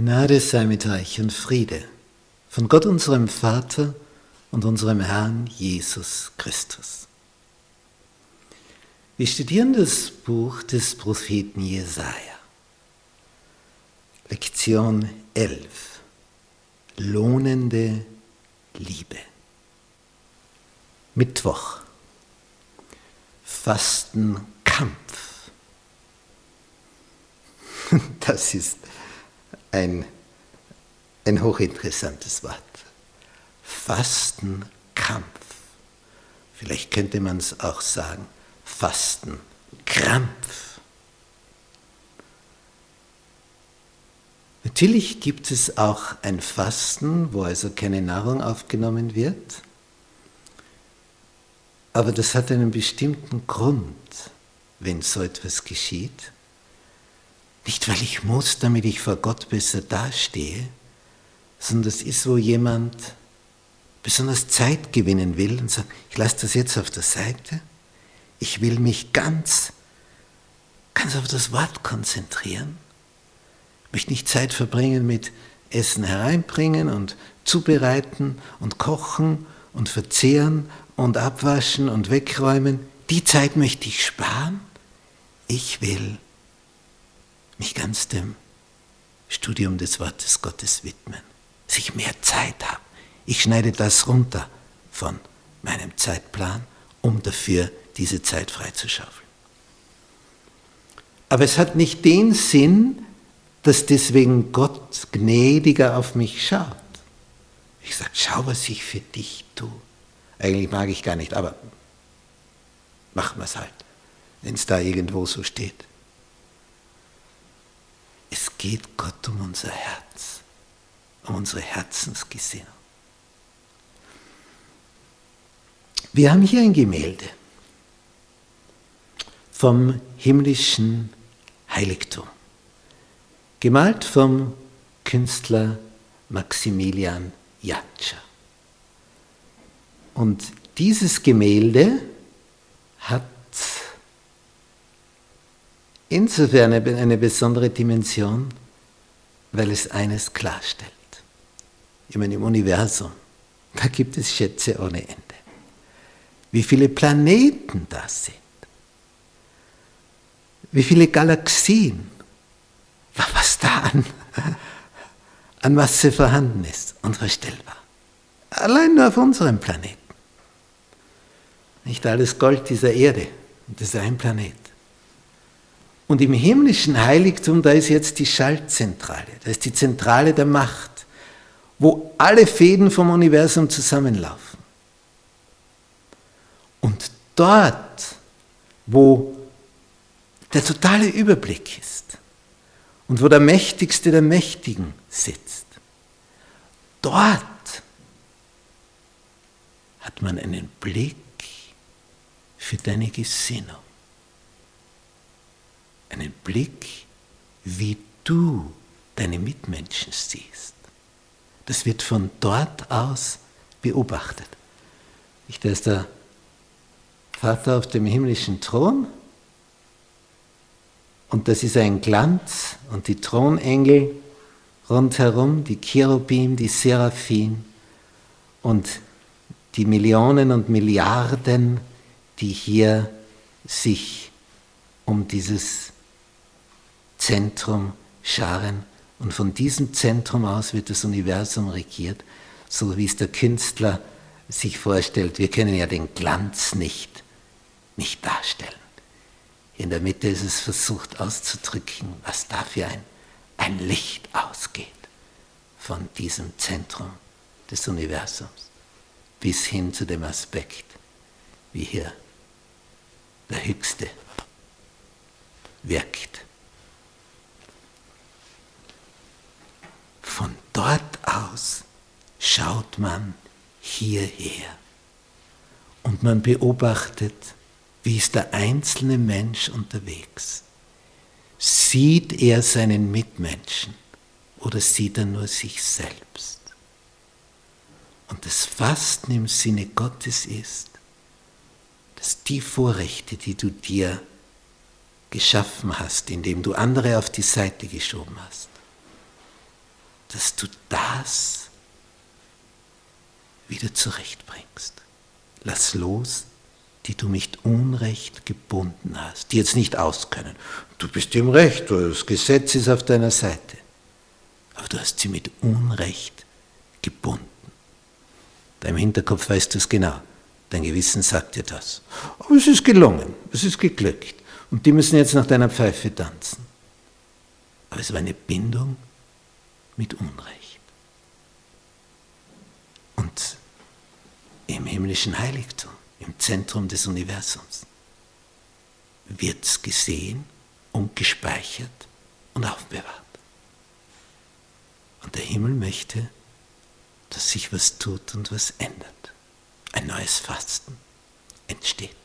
Gnade sei mit euch und Friede von Gott unserem Vater und unserem Herrn Jesus Christus. Wir studieren das Buch des Propheten Jesaja. Lektion 11. Lohnende Liebe. Mittwoch. Fastenkampf. Das ist ein, ein hochinteressantes Wort. Fastenkampf. Vielleicht könnte man es auch sagen, Fastenkrampf. Natürlich gibt es auch ein Fasten, wo also keine Nahrung aufgenommen wird, aber das hat einen bestimmten Grund, wenn so etwas geschieht. Nicht, weil ich muss, damit ich vor Gott besser dastehe, sondern das ist, wo jemand besonders Zeit gewinnen will und sagt, ich lasse das jetzt auf der Seite, ich will mich ganz, ganz auf das Wort konzentrieren, ich möchte nicht Zeit verbringen mit Essen hereinbringen und zubereiten und kochen und verzehren und abwaschen und wegräumen. Die Zeit möchte ich sparen. Ich will mich ganz dem Studium des Wortes Gottes widmen, dass ich mehr Zeit habe. Ich schneide das runter von meinem Zeitplan, um dafür diese Zeit freizuschaufeln. Aber es hat nicht den Sinn, dass deswegen Gott gnädiger auf mich schaut. Ich sage, schau, was ich für dich tue. Eigentlich mag ich gar nicht, aber machen wir es halt, wenn es da irgendwo so steht. Geht Gott um unser Herz, um unsere Herzensgesinnung. Wir haben hier ein Gemälde vom himmlischen Heiligtum, gemalt vom Künstler Maximilian Jatscher. Und dieses Gemälde hat insofern eine besondere Dimension, weil es eines klarstellt. Ich meine, im Universum, da gibt es Schätze ohne Ende. Wie viele Planeten da sind. Wie viele Galaxien. Was da an, an Masse vorhanden ist, unvorstellbar. Allein nur auf unserem Planeten. Nicht alles Gold dieser Erde, das ist ein Planet. Und im himmlischen Heiligtum, da ist jetzt die Schaltzentrale, da ist die Zentrale der Macht, wo alle Fäden vom Universum zusammenlaufen. Und dort, wo der totale Überblick ist und wo der Mächtigste der Mächtigen sitzt, dort hat man einen Blick für deine Gesinnung einen Blick, wie du deine Mitmenschen siehst. Das wird von dort aus beobachtet. Ich, da ist der Vater auf dem himmlischen Thron und das ist ein Glanz und die Thronengel rundherum, die Cherubim, die Seraphim und die Millionen und Milliarden, die hier sich um dieses Zentrum scharen. Und von diesem Zentrum aus wird das Universum regiert, so wie es der Künstler sich vorstellt. Wir können ja den Glanz nicht, nicht darstellen. In der Mitte ist es versucht auszudrücken, was da für ein, ein Licht ausgeht von diesem Zentrum des Universums bis hin zu dem Aspekt, wie hier der Höchste wirkt. Von dort aus schaut man hierher und man beobachtet, wie ist der einzelne Mensch unterwegs. Sieht er seinen Mitmenschen oder sieht er nur sich selbst? Und das Fasten im Sinne Gottes ist, dass die Vorrechte, die du dir geschaffen hast, indem du andere auf die Seite geschoben hast, dass du das wieder zurechtbringst. Lass los, die du mit Unrecht gebunden hast, die jetzt nicht auskönnen. Du bist im Recht, das Gesetz ist auf deiner Seite. Aber du hast sie mit Unrecht gebunden. Deinem Hinterkopf weißt du es genau. Dein Gewissen sagt dir das. Aber es ist gelungen, es ist geglückt. Und die müssen jetzt nach deiner Pfeife tanzen. Aber es war eine Bindung mit Unrecht. Und im himmlischen Heiligtum, im Zentrum des Universums, wird es gesehen und gespeichert und aufbewahrt. Und der Himmel möchte, dass sich was tut und was ändert. Ein neues Fasten entsteht.